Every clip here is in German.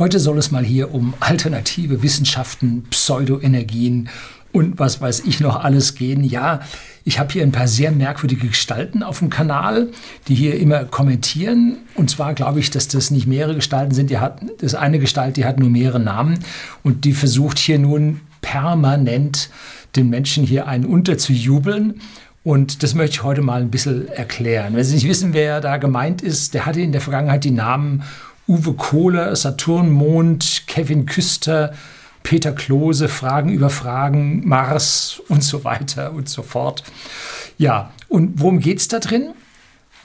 Heute soll es mal hier um alternative Wissenschaften, Pseudoenergien und was weiß ich noch alles gehen. Ja, ich habe hier ein paar sehr merkwürdige Gestalten auf dem Kanal, die hier immer kommentieren. Und zwar glaube ich, dass das nicht mehrere Gestalten sind. Die hat, das eine Gestalt, die hat nur mehrere Namen und die versucht hier nun permanent den Menschen hier einen unterzujubeln. Und das möchte ich heute mal ein bisschen erklären. Wenn Sie nicht wissen, wer da gemeint ist, der hatte in der Vergangenheit die Namen Uwe Kohler, Saturn Mond, Kevin Küster, Peter Klose, Fragen über Fragen, Mars und so weiter und so fort. Ja, und worum geht es da drin?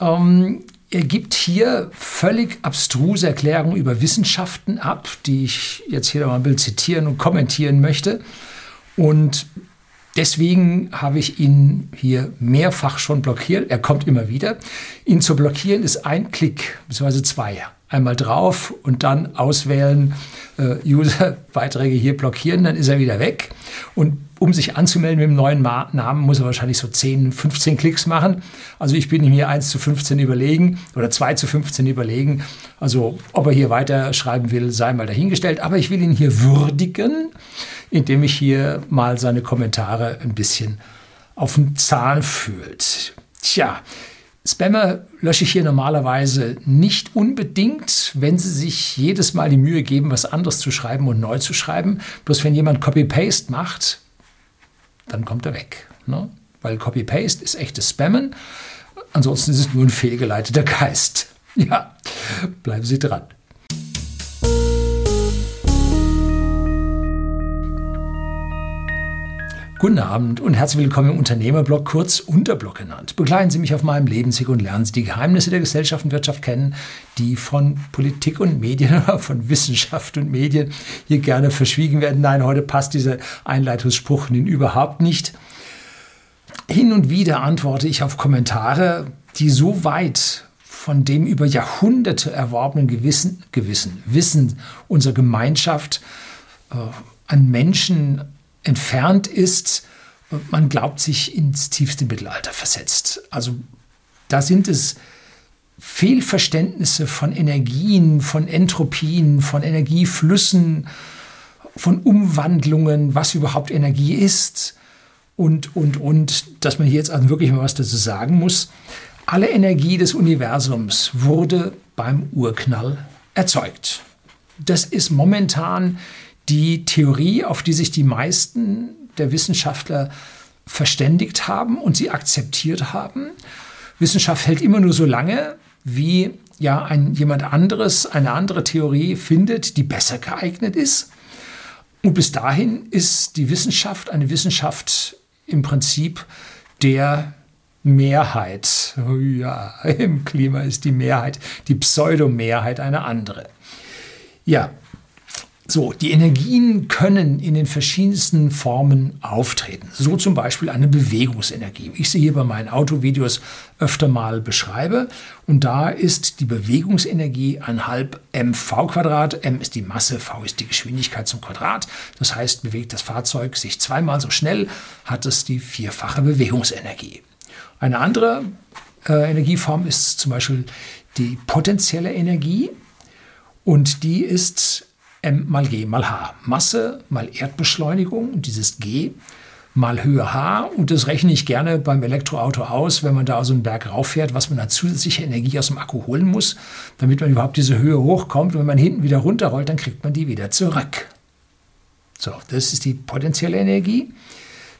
Ähm, er gibt hier völlig abstruse Erklärungen über Wissenschaften ab, die ich jetzt hier mal ein bisschen zitieren und kommentieren möchte. Und deswegen habe ich ihn hier mehrfach schon blockiert. Er kommt immer wieder. Ihn zu blockieren ist ein Klick, beziehungsweise zwei einmal drauf und dann auswählen, äh, User-Beiträge hier blockieren, dann ist er wieder weg. Und um sich anzumelden mit dem neuen Ma Namen, muss er wahrscheinlich so 10, 15 Klicks machen. Also ich bin ihm hier 1 zu 15 überlegen oder 2 zu 15 überlegen. Also ob er hier weiter schreiben will, sei mal dahingestellt. Aber ich will ihn hier würdigen, indem ich hier mal seine Kommentare ein bisschen auf den Zahn fühlt. Tja, Spammer lösche ich hier normalerweise nicht unbedingt, wenn sie sich jedes Mal die Mühe geben, was anderes zu schreiben und neu zu schreiben. Bloß wenn jemand Copy-Paste macht, dann kommt er weg. Ne? Weil Copy-Paste ist echtes Spammen. Ansonsten ist es nur ein fehlgeleiteter Geist. Ja, bleiben Sie dran. Guten Abend und herzlich willkommen im Unternehmerblog, kurz Unterblog genannt. Begleiten Sie mich auf meinem Lebensweg und lernen Sie die Geheimnisse der Gesellschaft und Wirtschaft kennen, die von Politik und Medien, von Wissenschaft und Medien hier gerne verschwiegen werden. Nein, heute passt dieser Einleitungsspruch überhaupt nicht. Hin und wieder antworte ich auf Kommentare, die so weit von dem über Jahrhunderte erworbenen Gewissen, Gewissen Wissen unserer Gemeinschaft äh, an Menschen entfernt ist, man glaubt sich ins tiefste Mittelalter versetzt. Also da sind es Fehlverständnisse von Energien, von Entropien, von Energieflüssen, von Umwandlungen, was überhaupt Energie ist und, und, und, dass man hier jetzt also wirklich mal was dazu sagen muss. Alle Energie des Universums wurde beim Urknall erzeugt. Das ist momentan die Theorie, auf die sich die meisten der Wissenschaftler verständigt haben und sie akzeptiert haben. Wissenschaft hält immer nur so lange, wie ja ein, jemand anderes eine andere Theorie findet, die besser geeignet ist. Und bis dahin ist die Wissenschaft eine Wissenschaft im Prinzip der Mehrheit. Ja, im Klima ist die Mehrheit, die Pseudomehrheit eine andere. Ja, so, die Energien können in den verschiedensten Formen auftreten. So zum Beispiel eine Bewegungsenergie, wie ich sie hier bei meinen Autovideos öfter mal beschreibe. Und da ist die Bewegungsenergie ein halb mv Quadrat. m ist die Masse, v ist die Geschwindigkeit zum Quadrat. Das heißt, bewegt das Fahrzeug sich zweimal so schnell, hat es die vierfache Bewegungsenergie. Eine andere äh, Energieform ist zum Beispiel die potenzielle Energie. Und die ist m mal g mal h. Masse mal Erdbeschleunigung dieses g mal Höhe h. Und das rechne ich gerne beim Elektroauto aus, wenn man da so einen Berg rauffährt, was man da zusätzliche Energie aus dem Akku holen muss, damit man überhaupt diese Höhe hochkommt. Und wenn man hinten wieder runterrollt, dann kriegt man die wieder zurück. So, das ist die potenzielle Energie.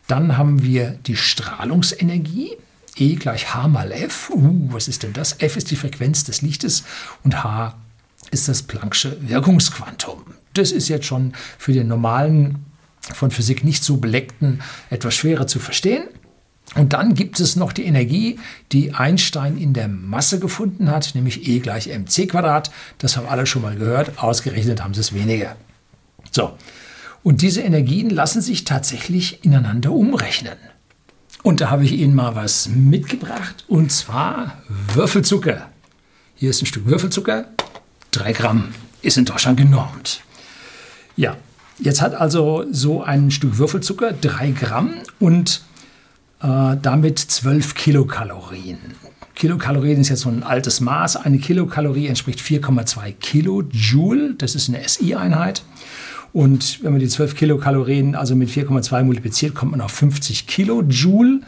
Dann haben wir die Strahlungsenergie. E gleich h mal f. Uh, was ist denn das? F ist die Frequenz des Lichtes und h ist das Planck'sche Wirkungsquantum. Das ist jetzt schon für den normalen, von Physik nicht so beleckten etwas schwerer zu verstehen. Und dann gibt es noch die Energie, die Einstein in der Masse gefunden hat, nämlich E gleich mc. Das haben alle schon mal gehört. Ausgerechnet haben sie es weniger. So. Und diese Energien lassen sich tatsächlich ineinander umrechnen. Und da habe ich Ihnen mal was mitgebracht, und zwar Würfelzucker. Hier ist ein Stück Würfelzucker. 3 Gramm ist in Deutschland genormt. Ja, jetzt hat also so ein Stück Würfelzucker 3 Gramm und äh, damit 12 Kilokalorien. Kilokalorien ist jetzt so ein altes Maß. Eine Kilokalorie entspricht 4,2 Kilojoule. Das ist eine SI-Einheit. Und wenn man die 12 Kilokalorien also mit 4,2 multipliziert, kommt man auf 50 Kilojoule.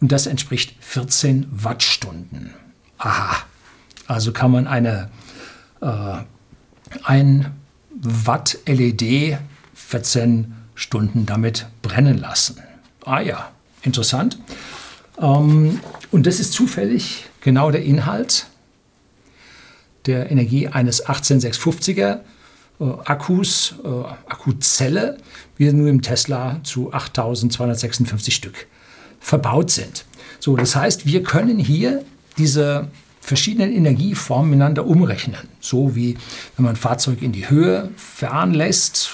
Und das entspricht 14 Wattstunden. Aha. Also kann man eine ein Watt LED 14 Stunden damit brennen lassen. Ah ja, interessant. Ähm, und das ist zufällig genau der Inhalt der Energie eines 18650er äh, Akkus, äh, Akkuzelle, wie nur im Tesla zu 8256 Stück verbaut sind. So, das heißt, wir können hier diese verschiedenen Energieformen miteinander umrechnen. So wie wenn man ein Fahrzeug in die Höhe fahren lässt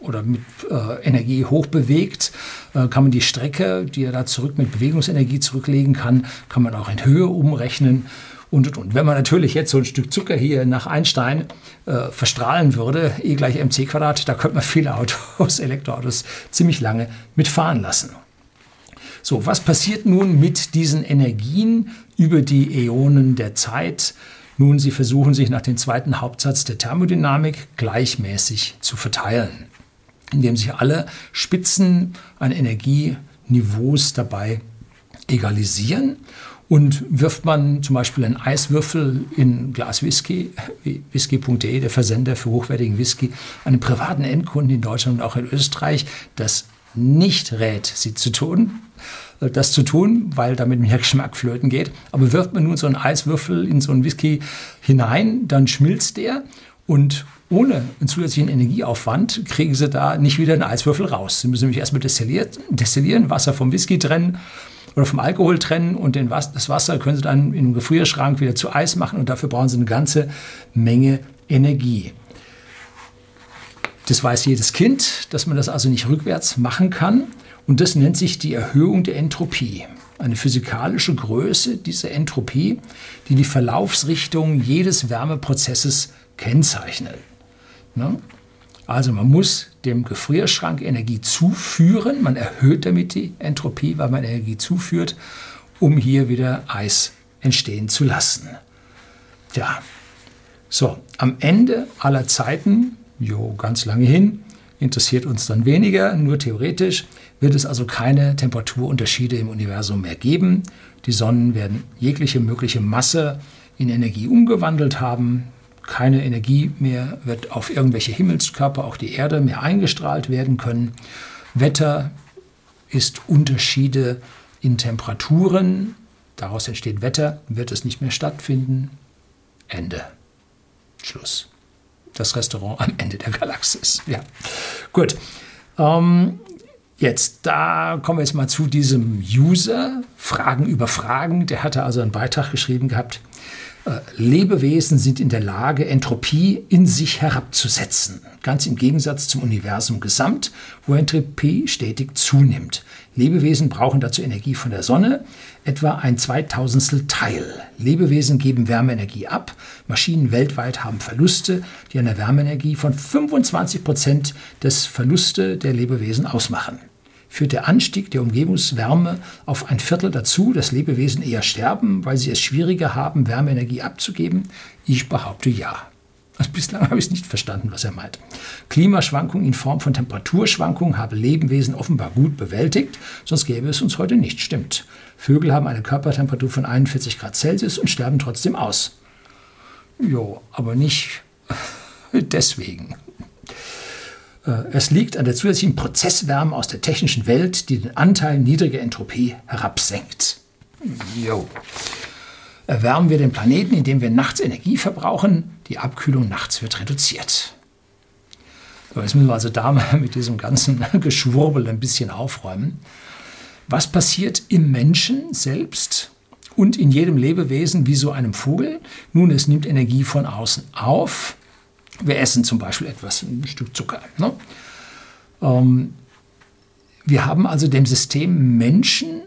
oder mit äh, Energie hochbewegt, äh, kann man die Strecke, die er da zurück mit Bewegungsenergie zurücklegen kann, kann man auch in Höhe umrechnen. Und, und, und. Wenn man natürlich jetzt so ein Stück Zucker hier nach Einstein äh, verstrahlen würde, E gleich mc Quadrat, da könnte man viele Autos, Elektroautos ziemlich lange mitfahren lassen. So, was passiert nun mit diesen Energien über die Äonen der Zeit? Nun, sie versuchen sich nach dem zweiten Hauptsatz der Thermodynamik gleichmäßig zu verteilen indem sich alle Spitzen an Energieniveaus dabei egalisieren. Und wirft man zum Beispiel einen Eiswürfel in Glas Whisky, whisky.de, der Versender für hochwertigen Whisky, einem privaten Endkunden in Deutschland und auch in Österreich, das nicht rät, sie zu tun, äh, das zu tun, weil damit mehr Geschmack flöten geht. Aber wirft man nun so einen Eiswürfel in so einen Whisky hinein, dann schmilzt der und ohne einen zusätzlichen Energieaufwand kriegen Sie da nicht wieder einen Eiswürfel raus. Sie müssen nämlich erstmal destillieren, Wasser vom Whisky trennen oder vom Alkohol trennen und den, das Wasser können Sie dann in einem Gefrierschrank wieder zu Eis machen und dafür brauchen Sie eine ganze Menge Energie. Das weiß jedes Kind, dass man das also nicht rückwärts machen kann und das nennt sich die Erhöhung der Entropie. Eine physikalische Größe dieser Entropie, die die Verlaufsrichtung jedes Wärmeprozesses kennzeichnet. Ne? Also man muss dem Gefrierschrank Energie zuführen, man erhöht damit die Entropie, weil man Energie zuführt, um hier wieder Eis entstehen zu lassen. Ja, so, am Ende aller Zeiten, jo, ganz lange hin, interessiert uns dann weniger, nur theoretisch, wird es also keine Temperaturunterschiede im Universum mehr geben. Die Sonnen werden jegliche mögliche Masse in Energie umgewandelt haben keine Energie mehr wird auf irgendwelche Himmelskörper, auch die Erde, mehr eingestrahlt werden können. Wetter ist Unterschiede in Temperaturen. Daraus entsteht Wetter, wird es nicht mehr stattfinden. Ende. Schluss. Das Restaurant am Ende der Galaxis. Ja, gut. Ähm, jetzt, da kommen wir jetzt mal zu diesem User. Fragen über Fragen. Der hatte also einen Beitrag geschrieben gehabt. Lebewesen sind in der Lage, Entropie in sich herabzusetzen, ganz im Gegensatz zum Universum gesamt, wo Entropie stetig zunimmt. Lebewesen brauchen dazu Energie von der Sonne, etwa ein Zweitausendstel Teil. Lebewesen geben Wärmeenergie ab. Maschinen weltweit haben Verluste, die der Wärmeenergie von 25 Prozent des Verluste der Lebewesen ausmachen führt der Anstieg der Umgebungswärme auf ein Viertel dazu, dass Lebewesen eher sterben, weil sie es schwieriger haben, Wärmeenergie abzugeben? Ich behaupte ja. Also bislang habe ich es nicht verstanden, was er meint. Klimaschwankungen in Form von Temperaturschwankungen haben Lebewesen offenbar gut bewältigt, sonst gäbe es uns heute nicht. Stimmt. Vögel haben eine Körpertemperatur von 41 Grad Celsius und sterben trotzdem aus. Jo, aber nicht deswegen. Äh, es liegt an der zusätzlichen Prozesswärme aus der technischen Welt, die den Anteil niedriger Entropie herabsenkt. Jo. Erwärmen wir den Planeten, indem wir nachts Energie verbrauchen, die Abkühlung nachts wird reduziert. So, jetzt müssen wir also da mal mit diesem ganzen Geschwurbel ein bisschen aufräumen. Was passiert im Menschen selbst und in jedem Lebewesen wie so einem Vogel? Nun, es nimmt Energie von außen auf, wir essen zum Beispiel etwas, ein Stück Zucker. Ne? Ähm, wir haben also dem System Menschen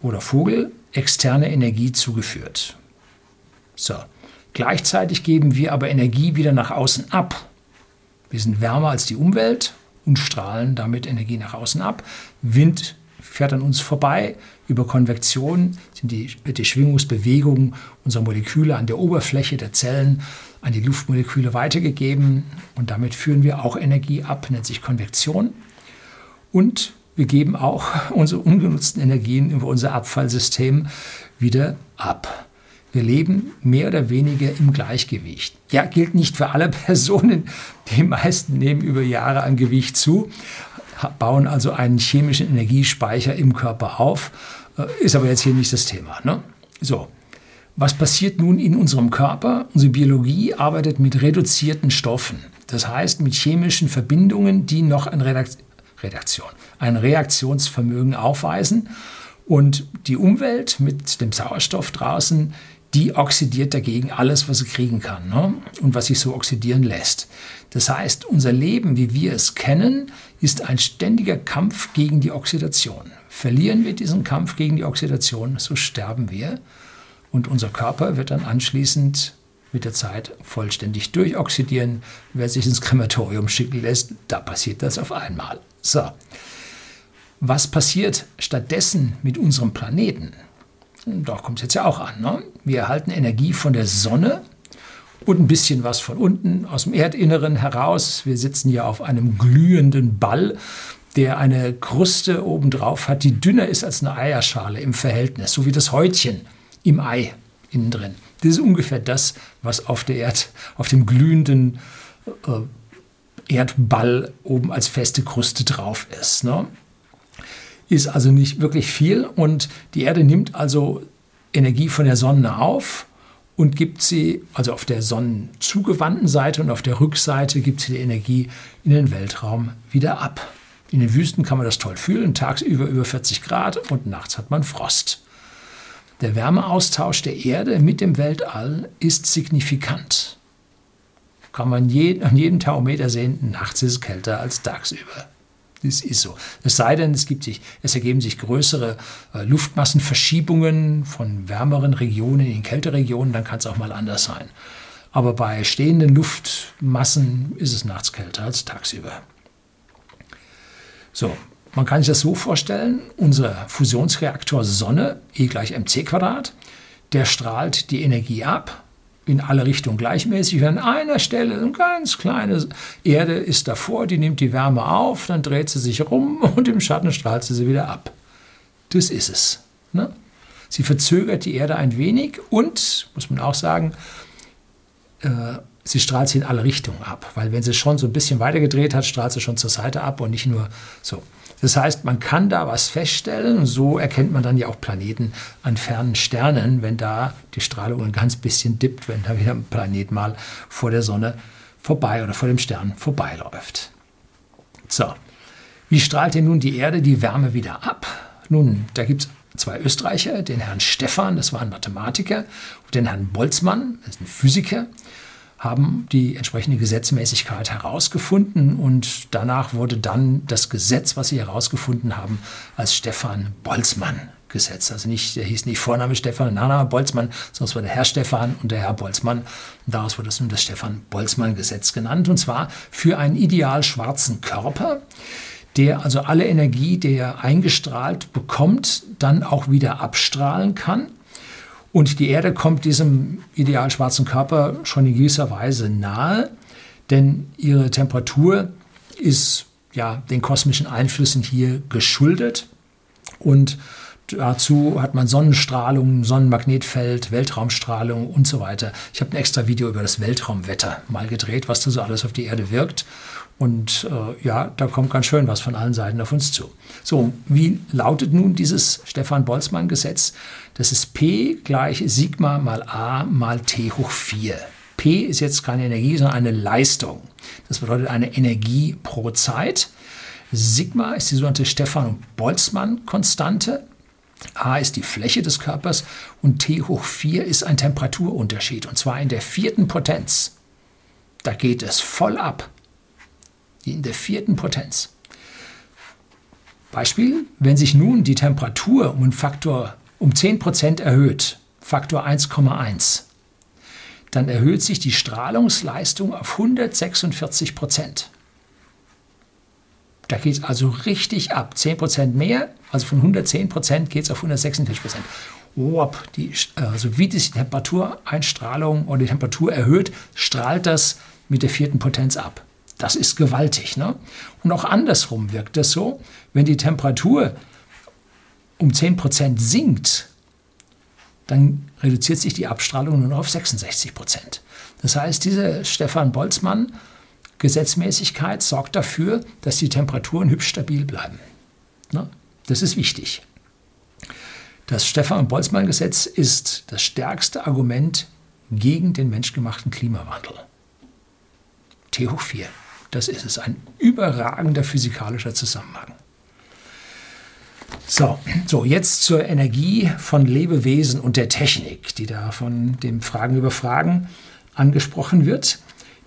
oder Vogel externe Energie zugeführt. So. Gleichzeitig geben wir aber Energie wieder nach außen ab. Wir sind wärmer als die Umwelt und strahlen damit Energie nach außen ab. Wind fährt an uns vorbei. Über Konvektion sind die, die Schwingungsbewegung unserer Moleküle an der Oberfläche der Zellen an die Luftmoleküle weitergegeben und damit führen wir auch Energie ab, nennt sich Konvektion. Und wir geben auch unsere ungenutzten Energien über unser Abfallsystem wieder ab. Wir leben mehr oder weniger im Gleichgewicht. Ja, gilt nicht für alle Personen. Die meisten nehmen über Jahre an Gewicht zu, bauen also einen chemischen Energiespeicher im Körper auf. Äh, ist aber jetzt hier nicht das Thema. Ne? So, was passiert nun in unserem Körper? Unsere Biologie arbeitet mit reduzierten Stoffen. Das heißt mit chemischen Verbindungen, die noch ein Redakt Redaktion, ein Reaktionsvermögen aufweisen. Und die Umwelt mit dem Sauerstoff draußen, die oxidiert dagegen alles, was sie kriegen kann ne? und was sich so oxidieren lässt. Das heißt, unser Leben, wie wir es kennen, ist ein ständiger Kampf gegen die Oxidation. Verlieren wir diesen Kampf gegen die Oxidation, so sterben wir. Und unser Körper wird dann anschließend mit der Zeit vollständig durchoxidieren. Wer sich ins Krematorium schicken lässt, da passiert das auf einmal. So. Was passiert stattdessen mit unserem Planeten? Da kommt es jetzt ja auch an. Ne? Wir erhalten Energie von der Sonne und ein bisschen was von unten aus dem Erdinneren heraus. Wir sitzen ja auf einem glühenden Ball, der eine Kruste obendrauf hat, die dünner ist als eine Eierschale im Verhältnis, so wie das Häutchen im Ei innen drin. Das ist ungefähr das, was auf, der Erd, auf dem glühenden äh, Erdball oben als feste Kruste drauf ist. Ne? Ist also nicht wirklich viel und die Erde nimmt also Energie von der Sonne auf und gibt sie, also auf der sonnenzugewandten Seite und auf der Rückseite gibt sie die Energie in den Weltraum wieder ab. In den Wüsten kann man das toll fühlen, tagsüber über 40 Grad und nachts hat man Frost. Der Wärmeaustausch der Erde mit dem Weltall ist signifikant. Kann man an jedem Thermometer sehen, nachts ist es kälter als tagsüber. Das ist so. Es sei denn, es, gibt sich, es ergeben sich größere äh, Luftmassenverschiebungen von wärmeren Regionen in kältere Regionen, dann kann es auch mal anders sein. Aber bei stehenden Luftmassen ist es nachts kälter als tagsüber. So, man kann sich das so vorstellen, unser Fusionsreaktor Sonne, E gleich mc Quadrat, der strahlt die Energie ab, in alle Richtungen gleichmäßig. An einer Stelle eine ganz kleine Erde ist davor, die nimmt die Wärme auf, dann dreht sie sich rum und im Schatten strahlt sie sie wieder ab. Das ist es. Ne? Sie verzögert die Erde ein wenig und, muss man auch sagen, äh, sie strahlt sie in alle Richtungen ab. Weil wenn sie schon so ein bisschen weiter gedreht hat, strahlt sie schon zur Seite ab und nicht nur so. Das heißt, man kann da was feststellen so erkennt man dann ja auch Planeten an fernen Sternen, wenn da die Strahlung ein ganz bisschen dippt, wenn da wieder ein Planet mal vor der Sonne vorbei oder vor dem Stern vorbeiläuft. So, wie strahlt denn nun die Erde die Wärme wieder ab? Nun, da gibt es zwei Österreicher, den Herrn Stephan, das war ein Mathematiker, und den Herrn Boltzmann, das ist ein Physiker haben die entsprechende Gesetzmäßigkeit herausgefunden und danach wurde dann das Gesetz, was sie herausgefunden haben, als Stefan Boltzmann Gesetz. Also nicht, der hieß nicht Vorname Stefan, Nachname Boltzmann, sondern es war der Herr Stefan und der Herr Boltzmann. Und daraus wurde es nun das Stefan Boltzmann Gesetz genannt und zwar für einen ideal schwarzen Körper, der also alle Energie, die er eingestrahlt bekommt, dann auch wieder abstrahlen kann und die Erde kommt diesem ideal schwarzen Körper schon in gewisser Weise nahe, denn ihre Temperatur ist ja den kosmischen Einflüssen hier geschuldet. Und dazu hat man Sonnenstrahlung, Sonnenmagnetfeld, Weltraumstrahlung und so weiter. Ich habe ein extra Video über das Weltraumwetter mal gedreht, was da so alles auf die Erde wirkt. Und äh, ja, da kommt ganz schön was von allen Seiten auf uns zu. So, wie lautet nun dieses Stefan-Boltzmann-Gesetz? Das ist P gleich Sigma mal A mal T hoch 4. P ist jetzt keine Energie, sondern eine Leistung. Das bedeutet eine Energie pro Zeit. Sigma ist die sogenannte Stefan-Boltzmann-Konstante. A ist die Fläche des Körpers und T hoch 4 ist ein Temperaturunterschied und zwar in der vierten Potenz. Da geht es voll ab in der vierten Potenz. Beispiel, wenn sich nun die Temperatur um einen Faktor um 10% erhöht, Faktor 1,1, dann erhöht sich die Strahlungsleistung auf 146 Prozent. Da geht es also richtig ab. 10% mehr, also von 110% geht es auf 146%. Wop, die, also wie die Temperatureinstrahlung oder die Temperatur erhöht, strahlt das mit der vierten Potenz ab. Das ist gewaltig. Ne? Und auch andersrum wirkt das so, wenn die Temperatur um 10% sinkt, dann reduziert sich die Abstrahlung nur noch auf 66% Das heißt, diese Stefan Boltzmann Gesetzmäßigkeit sorgt dafür, dass die Temperaturen hübsch stabil bleiben. Ne? Das ist wichtig. Das Stefan-Boltzmann-Gesetz ist das stärkste Argument gegen den menschgemachten Klimawandel. T hoch 4. Das ist es, ein überragender physikalischer Zusammenhang. So, so, jetzt zur Energie von Lebewesen und der Technik, die da von dem Fragen über Fragen angesprochen wird.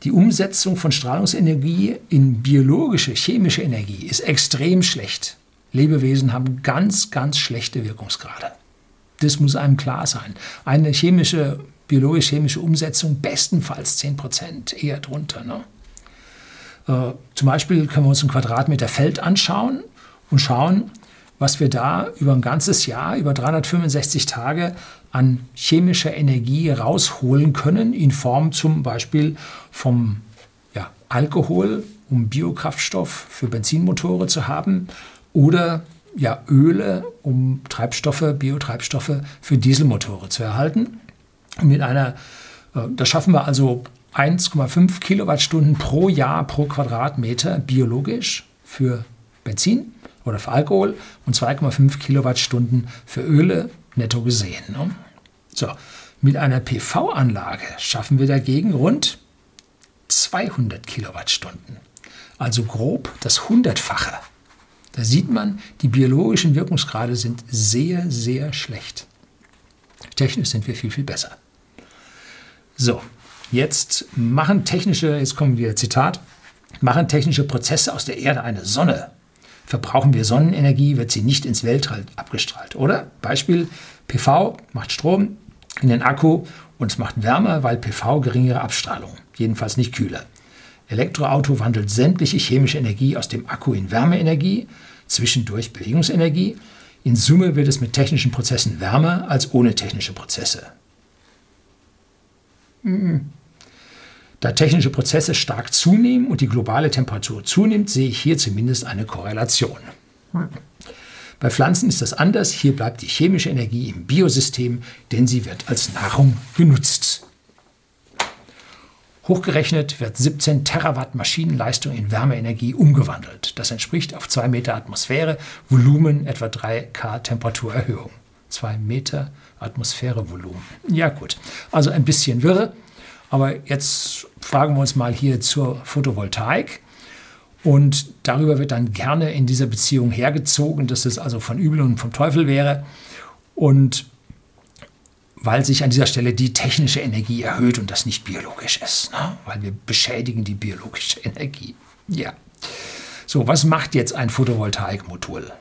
Die Umsetzung von Strahlungsenergie in biologische, chemische Energie ist extrem schlecht. Lebewesen haben ganz, ganz schlechte Wirkungsgrade. Das muss einem klar sein. Eine chemische, biologisch-chemische Umsetzung bestenfalls 10 Prozent, eher drunter. Ne? Äh, zum Beispiel können wir uns ein Quadratmeter Feld anschauen und schauen, was wir da über ein ganzes Jahr, über 365 Tage an chemischer Energie rausholen können, in Form zum Beispiel vom ja, Alkohol, um Biokraftstoff für Benzinmotore zu haben, oder ja, Öle, um Treibstoffe, Biotreibstoffe für Dieselmotore zu erhalten. Und mit einer, äh, das schaffen wir also 1,5 Kilowattstunden pro Jahr pro Quadratmeter biologisch für Benzin oder für Alkohol und 2,5 Kilowattstunden für Öle netto gesehen. Ne? So, mit einer PV-Anlage schaffen wir dagegen rund 200 Kilowattstunden. Also grob das Hundertfache. Da sieht man, die biologischen Wirkungsgrade sind sehr, sehr schlecht. Technisch sind wir viel, viel besser. So, jetzt machen technische, jetzt kommen wir Zitat, machen technische Prozesse aus der Erde eine Sonne Verbrauchen wir Sonnenenergie, wird sie nicht ins Weltall abgestrahlt, oder? Beispiel, PV macht Strom in den Akku und es macht wärmer, weil PV geringere Abstrahlung, jedenfalls nicht kühler. Elektroauto wandelt sämtliche chemische Energie aus dem Akku in Wärmeenergie, zwischendurch Bewegungsenergie. In Summe wird es mit technischen Prozessen wärmer als ohne technische Prozesse. Mhm. Da technische Prozesse stark zunehmen und die globale Temperatur zunimmt, sehe ich hier zumindest eine Korrelation. Bei Pflanzen ist das anders. Hier bleibt die chemische Energie im Biosystem, denn sie wird als Nahrung genutzt. Hochgerechnet wird 17 Terawatt Maschinenleistung in Wärmeenergie umgewandelt. Das entspricht auf 2 Meter Atmosphäre, Volumen etwa 3 K Temperaturerhöhung. 2 Meter Atmosphäre-Volumen. Ja gut, also ein bisschen wirre. Aber jetzt fragen wir uns mal hier zur Photovoltaik. Und darüber wird dann gerne in dieser Beziehung hergezogen, dass es also von Übel und vom Teufel wäre. Und weil sich an dieser Stelle die technische Energie erhöht und das nicht biologisch ist. Ne? Weil wir beschädigen die biologische Energie. Ja. So, was macht jetzt ein Photovoltaikmodul?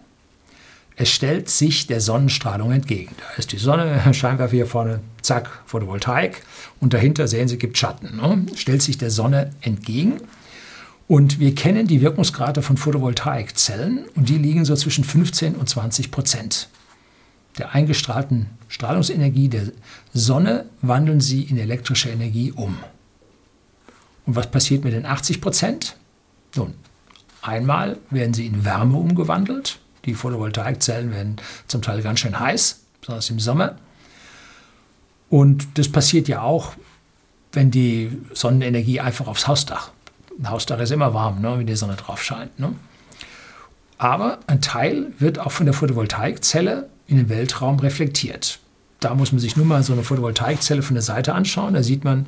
Es stellt sich der Sonnenstrahlung entgegen. Da ist die Sonne, Scheinwerfer hier vorne, zack, Photovoltaik. Und dahinter sehen Sie, gibt Schatten. Ne? Stellt sich der Sonne entgegen. Und wir kennen die Wirkungsgrade von Photovoltaikzellen und die liegen so zwischen 15 und 20 Prozent. Der eingestrahlten Strahlungsenergie der Sonne wandeln sie in elektrische Energie um. Und was passiert mit den 80 Prozent? Nun, einmal werden sie in Wärme umgewandelt die Photovoltaikzellen werden zum Teil ganz schön heiß, besonders im Sommer. Und das passiert ja auch, wenn die Sonnenenergie einfach aufs Hausdach. Ein Hausdach ist immer warm, ne, wenn die Sonne drauf scheint. Ne? Aber ein Teil wird auch von der Photovoltaikzelle in den Weltraum reflektiert. Da muss man sich nur mal so eine Photovoltaikzelle von der Seite anschauen. Da sieht man,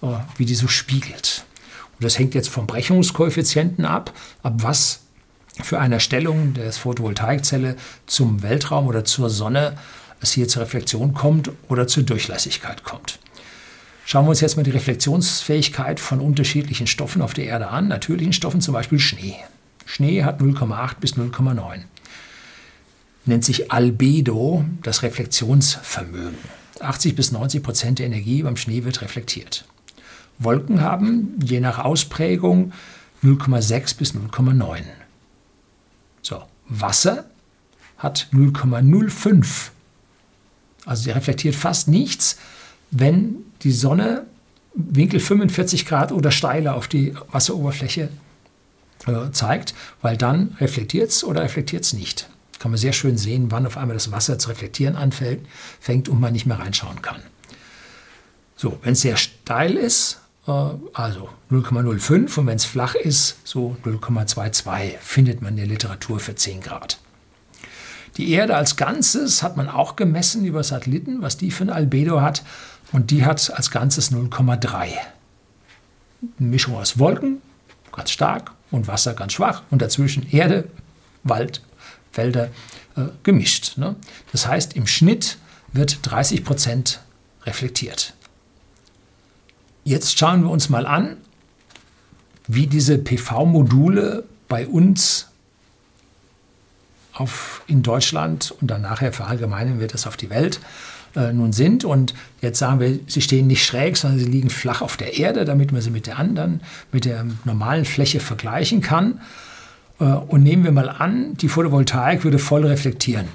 oh, wie die so spiegelt. Und das hängt jetzt vom Brechungskoeffizienten ab, ab was für eine Stellung der Photovoltaikzelle zum Weltraum oder zur Sonne es hier zur Reflexion kommt oder zur Durchlässigkeit kommt. Schauen wir uns jetzt mal die Reflexionsfähigkeit von unterschiedlichen Stoffen auf der Erde an. Natürlichen Stoffen, zum Beispiel Schnee. Schnee hat 0,8 bis 0,9. Nennt sich Albedo, das Reflexionsvermögen. 80 bis 90 Prozent der Energie beim Schnee wird reflektiert. Wolken haben je nach Ausprägung 0,6 bis 0,9. Wasser hat 0,05. Also sie reflektiert fast nichts, wenn die Sonne Winkel 45 Grad oder steiler auf die Wasseroberfläche äh, zeigt, weil dann reflektiert es oder reflektiert es nicht. Kann man sehr schön sehen, wann auf einmal das Wasser zu reflektieren anfängt fängt und man nicht mehr reinschauen kann. So, wenn es sehr steil ist, also 0,05 und wenn es flach ist, so 0,22 findet man in der Literatur für 10 Grad. Die Erde als Ganzes hat man auch gemessen über Satelliten, was die für ein Albedo hat. Und die hat als Ganzes 0,3. Eine Mischung aus Wolken, ganz stark, und Wasser ganz schwach. Und dazwischen Erde, Wald, Felder äh, gemischt. Ne? Das heißt, im Schnitt wird 30 Prozent reflektiert. Jetzt schauen wir uns mal an, wie diese PV-Module bei uns auf, in Deutschland und dann nachher verallgemeinern wir das auf die Welt äh, nun sind. Und jetzt sagen wir, sie stehen nicht schräg, sondern sie liegen flach auf der Erde, damit man sie mit der anderen, mit der normalen Fläche vergleichen kann. Äh, und nehmen wir mal an, die Photovoltaik würde voll reflektieren.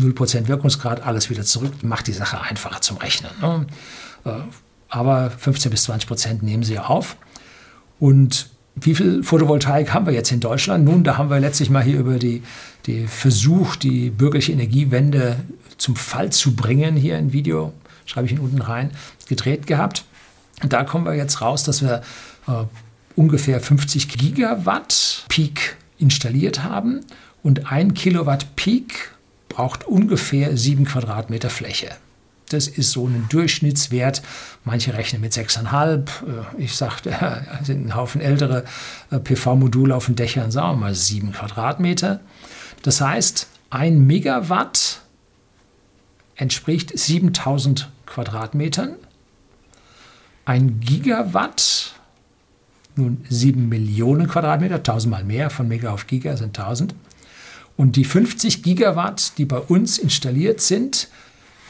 0% Wirkungsgrad, alles wieder zurück, macht die Sache einfacher zum Rechnen. Ne? Äh, aber 15 bis 20 Prozent nehmen sie auf. Und wie viel Photovoltaik haben wir jetzt in Deutschland? Nun, da haben wir letztlich mal hier über die, die Versuch, die bürgerliche Energiewende zum Fall zu bringen, hier ein Video, schreibe ich ihn unten rein, gedreht gehabt. Und da kommen wir jetzt raus, dass wir äh, ungefähr 50 Gigawatt Peak installiert haben und ein Kilowatt Peak braucht ungefähr sieben Quadratmeter Fläche. Das ist so ein Durchschnittswert. Manche rechnen mit 6,5. Äh, ich sagte, es sind ein Haufen ältere äh, PV-Module auf den Dächern, sagen wir mal 7 Quadratmeter. Das heißt, ein Megawatt entspricht 7000 Quadratmetern. Ein Gigawatt, nun 7 Millionen Quadratmeter, 1000 mal mehr, von Mega auf Giga sind 1000. Und die 50 Gigawatt, die bei uns installiert sind,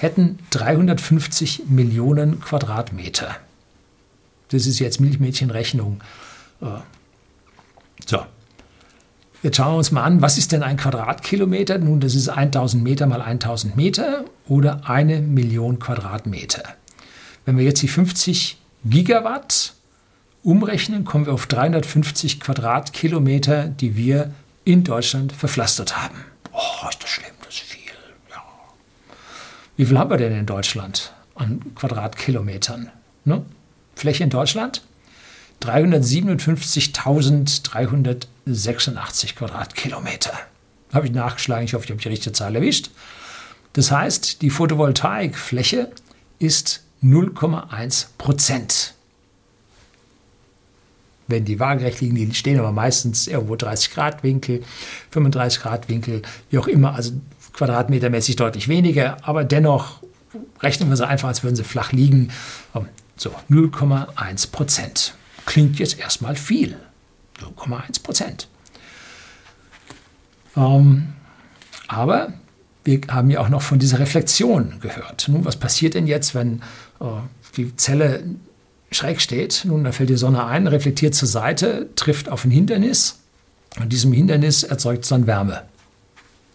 hätten 350 Millionen Quadratmeter. Das ist jetzt Milchmädchenrechnung. Äh, so, Jetzt schauen wir uns mal an, was ist denn ein Quadratkilometer? Nun, das ist 1000 Meter mal 1000 Meter oder eine Million Quadratmeter. Wenn wir jetzt die 50 Gigawatt umrechnen, kommen wir auf 350 Quadratkilometer, die wir in Deutschland verpflastert haben. Oh, ist das schlimm, das ist viel. Ja. Wie viel haben wir denn in Deutschland an Quadratkilometern? Ne? Fläche in Deutschland? 357.386 Quadratkilometer. Habe ich nachgeschlagen, ich hoffe, ich habe die richtige Zahl erwischt. Das heißt, die Photovoltaikfläche ist 0,1 Prozent. Wenn die waagerecht liegen, die stehen aber meistens irgendwo 30 Grad Winkel, 35 Grad Winkel, wie auch immer, also quadratmetermäßig deutlich weniger, aber dennoch rechnen wir sie einfach, als würden sie flach liegen. So, 0,1 Prozent. Klingt jetzt erstmal viel. 0,1 Prozent. Ähm, aber wir haben ja auch noch von dieser Reflexion gehört. Nun, was passiert denn jetzt, wenn äh, die Zelle schräg steht? Nun, da fällt die Sonne ein, reflektiert zur Seite, trifft auf ein Hindernis. Und diesem Hindernis erzeugt es dann Wärme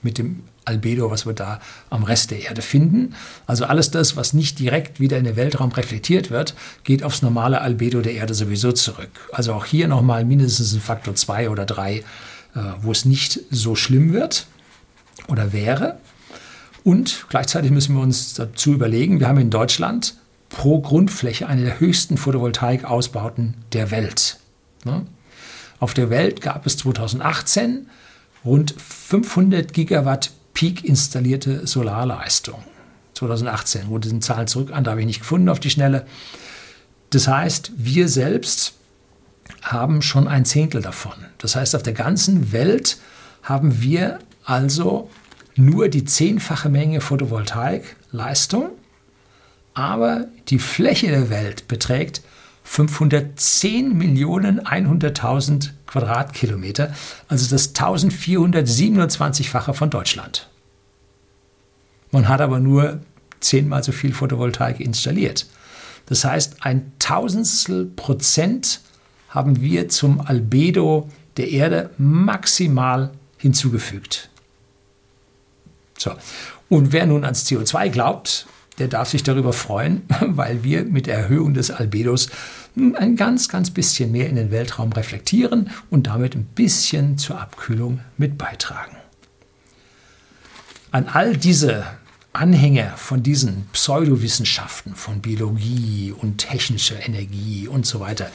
mit dem Albedo, was wir da am Rest der Erde finden. Also alles das, was nicht direkt wieder in den Weltraum reflektiert wird, geht aufs normale Albedo der Erde sowieso zurück. Also auch hier nochmal mindestens ein Faktor 2 oder 3, äh, wo es nicht so schlimm wird oder wäre. Und gleichzeitig müssen wir uns dazu überlegen, wir haben in Deutschland pro Grundfläche eine der höchsten Photovoltaikausbauten der Welt. Ne? Auf der Welt gab es 2018 rund 500 Gigawatt Peak installierte Solarleistung. 2018 wurde die Zahlen zurück an, da habe ich nicht gefunden auf die Schnelle. Das heißt, wir selbst haben schon ein Zehntel davon. Das heißt, auf der ganzen Welt haben wir also nur die zehnfache Menge Photovoltaikleistung, aber die Fläche der Welt beträgt 510 Millionen 100.000 Quadratkilometer, also das 1427-fache von Deutschland. Man hat aber nur zehnmal so viel Photovoltaik installiert. Das heißt, ein Tausendstel Prozent haben wir zum Albedo der Erde maximal hinzugefügt. So. Und wer nun ans CO2 glaubt, der darf sich darüber freuen, weil wir mit Erhöhung des Albedos ein ganz, ganz bisschen mehr in den Weltraum reflektieren und damit ein bisschen zur Abkühlung mit beitragen. An all diese Anhänger von diesen Pseudowissenschaften, von Biologie und technischer Energie und so weiter,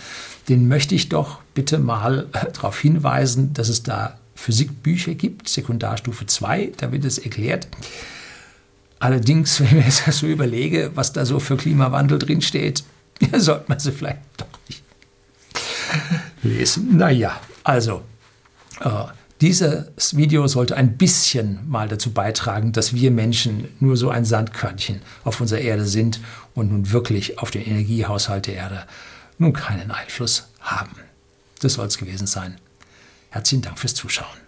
den möchte ich doch bitte mal darauf hinweisen, dass es da Physikbücher gibt, Sekundarstufe 2, da wird es erklärt. Allerdings, wenn ich mir das so überlege, was da so für Klimawandel drinsteht, sollte man sie vielleicht doch nicht lesen. Naja, also, äh, dieses Video sollte ein bisschen mal dazu beitragen, dass wir Menschen nur so ein Sandkörnchen auf unserer Erde sind und nun wirklich auf den Energiehaushalt der Erde nun keinen Einfluss haben. Das soll es gewesen sein. Herzlichen Dank fürs Zuschauen.